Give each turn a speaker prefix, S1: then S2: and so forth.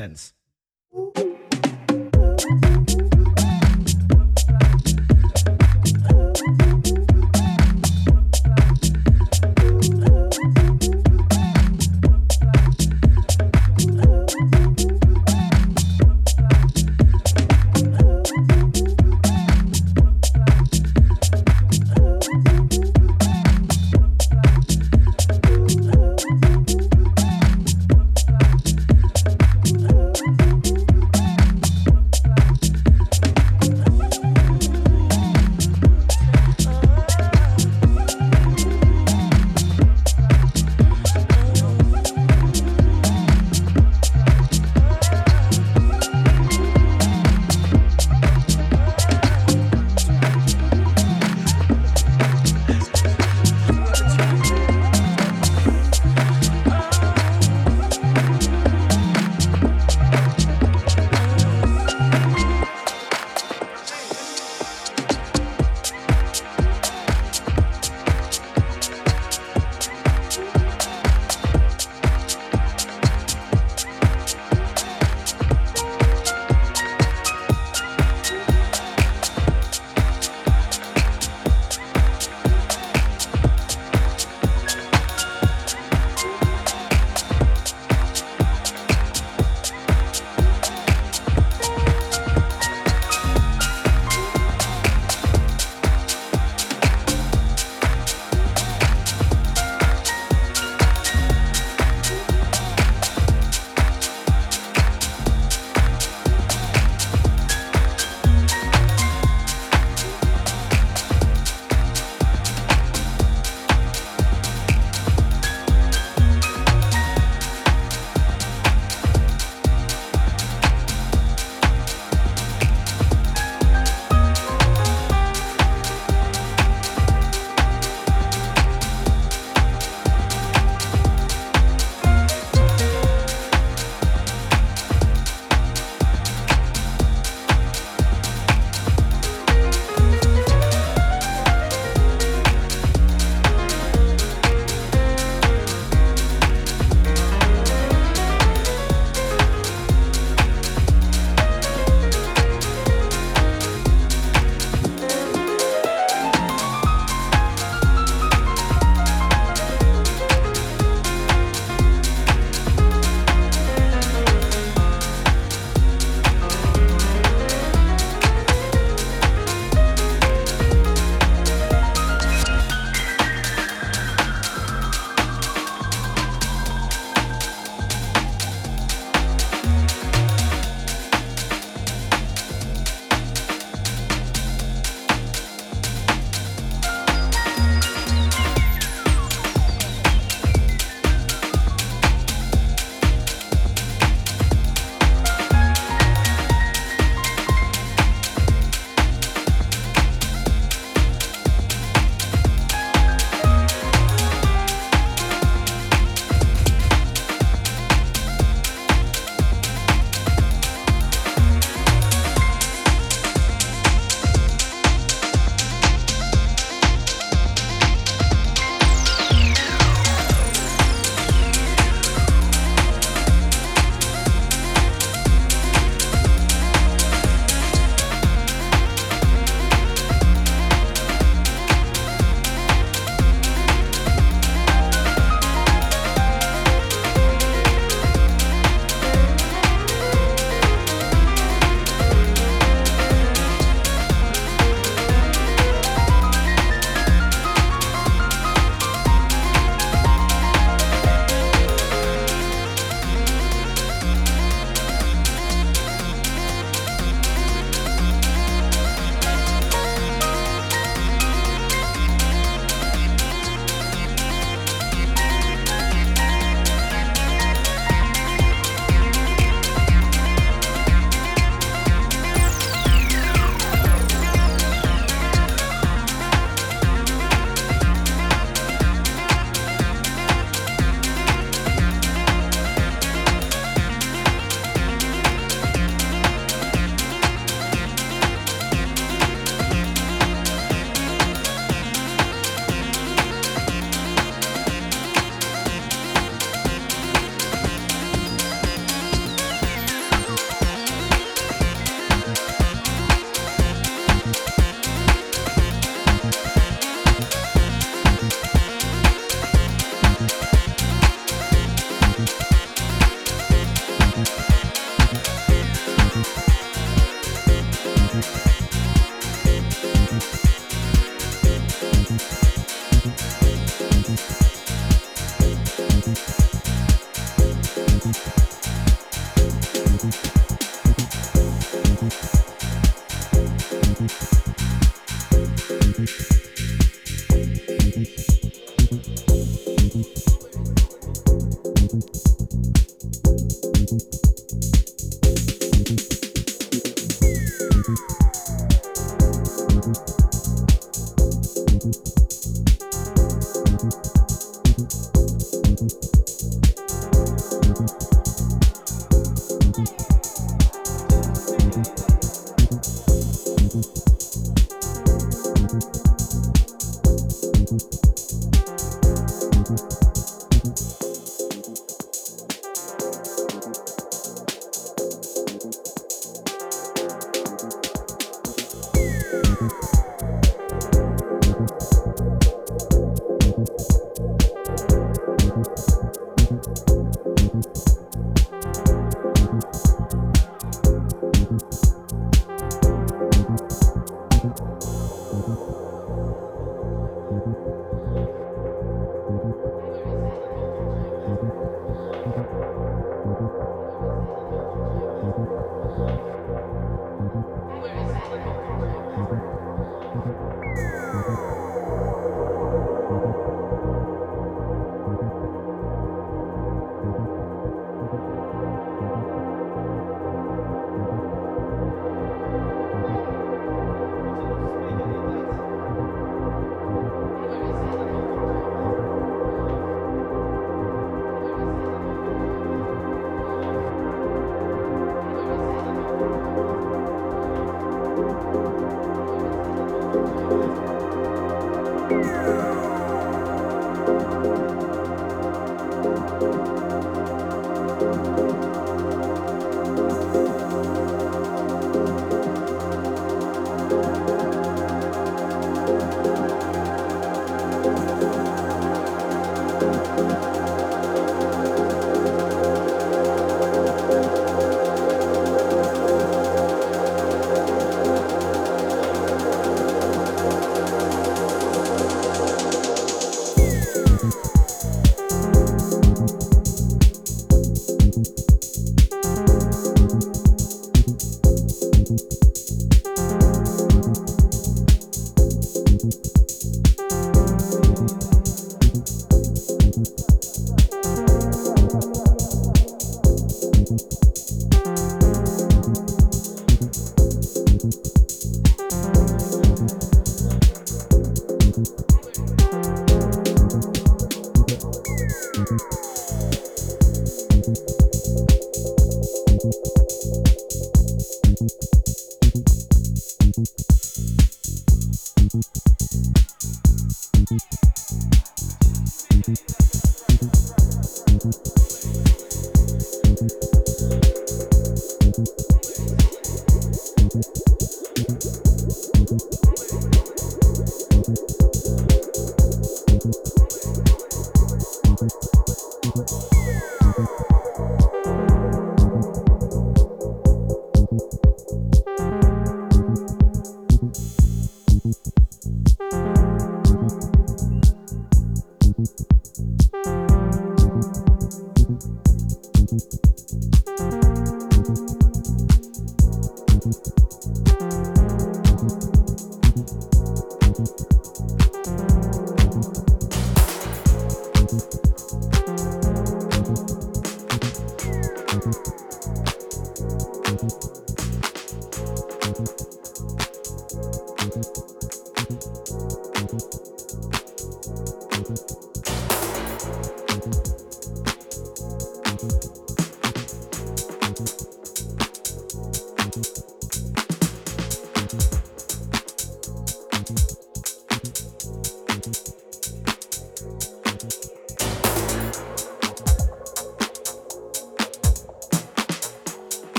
S1: sense.